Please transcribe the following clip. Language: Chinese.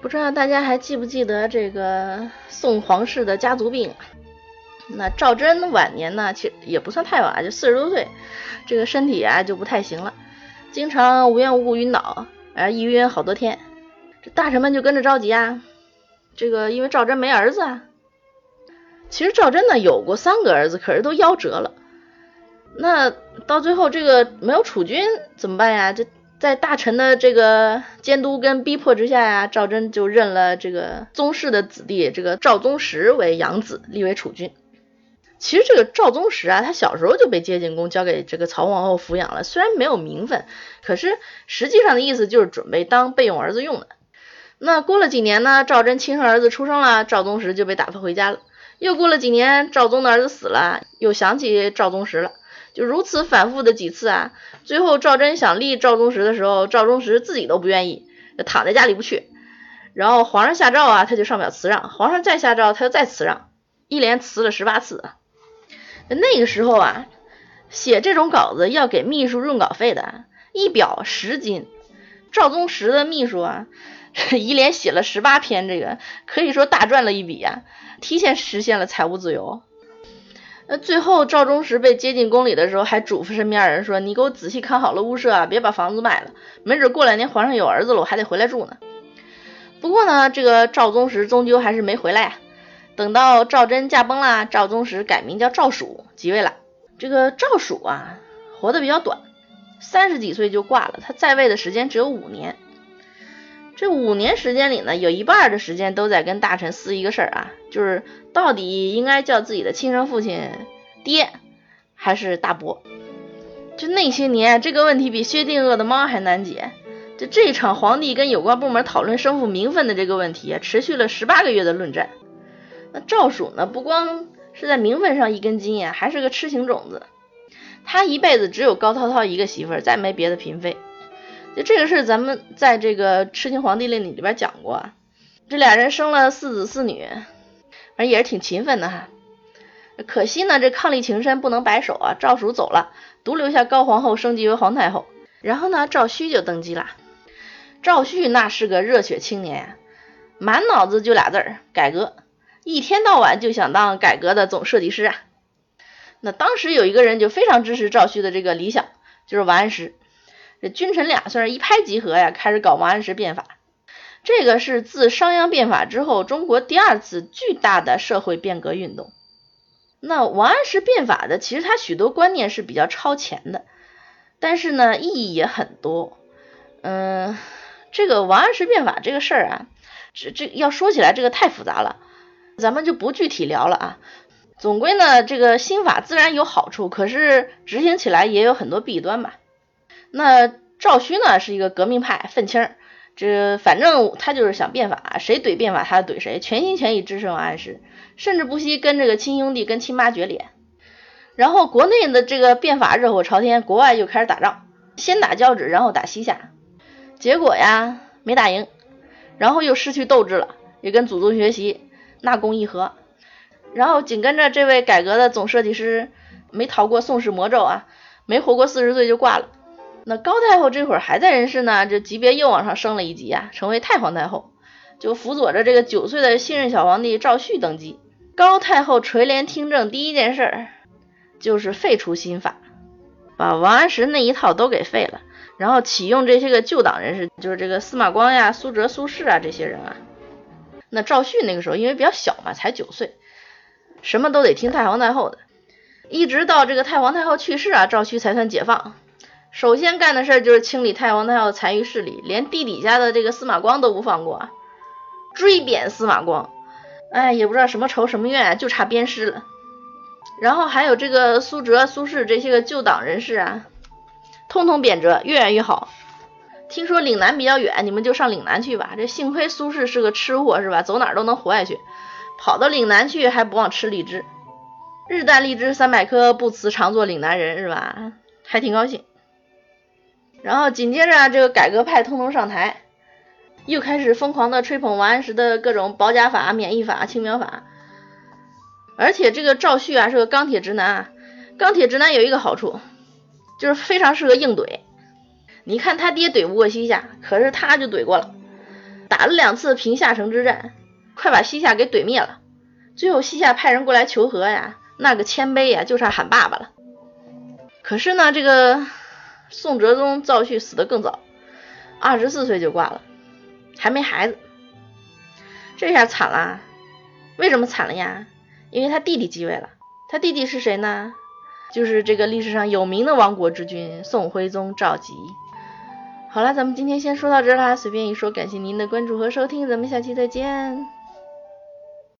不知道大家还记不记得这个宋皇室的家族病？那赵祯晚年呢，其实也不算太晚，就四十多岁，这个身体啊就不太行了，经常无缘无故晕倒，啊一晕好多天。这大臣们就跟着着急啊，这个因为赵祯没儿子啊。其实赵祯呢有过三个儿子，可是都夭折了。那到最后这个没有储君怎么办呀？这在大臣的这个监督跟逼迫之下呀，赵祯就认了这个宗室的子弟这个赵宗实为养子，立为储君。其实这个赵宗实啊，他小时候就被接进宫，交给这个曹皇后抚养了。虽然没有名分，可是实际上的意思就是准备当备用儿子用的。那过了几年呢，赵祯亲生儿子出生了，赵宗实就被打发回家了。又过了几年，赵宗的儿子死了，又想起赵宗实了。就如此反复的几次啊，最后赵祯想立赵宗实的时候，赵宗实自己都不愿意，躺在家里不去。然后皇上下诏啊，他就上表辞让；皇上再下诏，他又再辞让，一连辞了十八次。那个时候啊，写这种稿子要给秘书润稿费的，一表十金。赵宗实的秘书啊，一连写了十八篇，这个可以说大赚了一笔啊，提前实现了财务自由。那最后赵宗实被接进宫里的时候，还嘱咐身边人说：“你给我仔细看好了屋舍啊，别把房子卖了，没准过两年皇上有儿子了，我还得回来住呢。”不过呢，这个赵宗实终究还是没回来啊。等到赵祯驾崩了，赵宗实改名叫赵曙即位了。这个赵曙啊，活得比较短，三十几岁就挂了。他在位的时间只有五年。这五年时间里呢，有一半的时间都在跟大臣撕一个事儿啊，就是到底应该叫自己的亲生父亲爹还是大伯。就那些年，这个问题比薛定谔的猫还难解。就这场皇帝跟有关部门讨论生父名分的这个问题，持续了十八个月的论战。那赵曙呢，不光是在名分上一根筋呀，还是个痴情种子。他一辈子只有高涛涛一个媳妇儿，再没别的嫔妃。就这个事，咱们在这个《痴情皇帝令》里边讲过，这俩人生了四子四女，反正也是挺勤奋的哈。可惜呢，这伉俪情深不能白首啊。赵曙走了，独留下高皇后升级为皇太后，然后呢，赵顼就登基了。赵煦那是个热血青年呀，满脑子就俩字儿：改革，一天到晚就想当改革的总设计师啊。那当时有一个人就非常支持赵煦的这个理想，就是王安石。这君臣俩算是一拍即合呀，开始搞王安石变法。这个是自商鞅变法之后，中国第二次巨大的社会变革运动。那王安石变法的，其实他许多观念是比较超前的，但是呢，意义也很多。嗯，这个王安石变法这个事儿啊，这这要说起来，这个太复杂了，咱们就不具体聊了啊。总归呢，这个新法自然有好处，可是执行起来也有很多弊端吧。那赵顼呢是一个革命派愤青，这反正他就是想变法，谁怼变法他就怼谁，全心全意支持王安石，甚至不惜跟这个亲兄弟跟亲妈决裂。然后国内的这个变法热火朝天，国外又开始打仗，先打交趾，然后打西夏，结果呀没打赢，然后又失去斗志了，也跟祖宗学习纳贡议和，然后紧跟着这位改革的总设计师没逃过宋氏魔咒啊，没活过四十岁就挂了。那高太后这会儿还在人世呢，这级别又往上升了一级啊，成为太皇太后，就辅佐着这个九岁的新任小皇帝赵煦登基。高太后垂帘听政，第一件事儿就是废除新法，把王安石那一套都给废了，然后启用这些个旧党人士，就是这个司马光呀、苏辙、苏轼啊这些人啊。那赵煦那个时候因为比较小嘛，才九岁，什么都得听太皇太后的，一直到这个太皇太后去世啊，赵煦才算解放。首先干的事儿就是清理太皇太后残余势力，连地底下的这个司马光都不放过，追贬司马光，哎，也不知道什么仇什么怨，就差鞭尸了。然后还有这个苏辙、苏轼这些个旧党人士啊，通通贬谪，越远越好。听说岭南比较远，你们就上岭南去吧。这幸亏苏轼是个吃货，是吧？走哪都能活下去，跑到岭南去还不忘吃荔枝，日啖荔枝三百颗，不辞常作岭南人，是吧？还挺高兴。然后紧接着，这个改革派通通上台，又开始疯狂的吹捧王安石的各种保甲法、免疫法、青苗法。而且这个赵旭啊是个钢铁直男啊，钢铁直男有一个好处，就是非常适合硬怼。你看他爹怼不过西夏，可是他就怼过了。打了两次平夏城之战，快把西夏给怼灭了。最后西夏派人过来求和呀，那个谦卑呀，就差喊爸爸了。可是呢，这个宋哲宗赵旭死的更早，二十四岁就挂了，还没孩子。这下惨了，为什么惨了呀？因为他弟弟继位了。他弟弟是谁呢？就是这个历史上有名的亡国之君宋徽宗赵佶。好了，咱们今天先说到这啦，随便一说，感谢您的关注和收听，咱们下期再见。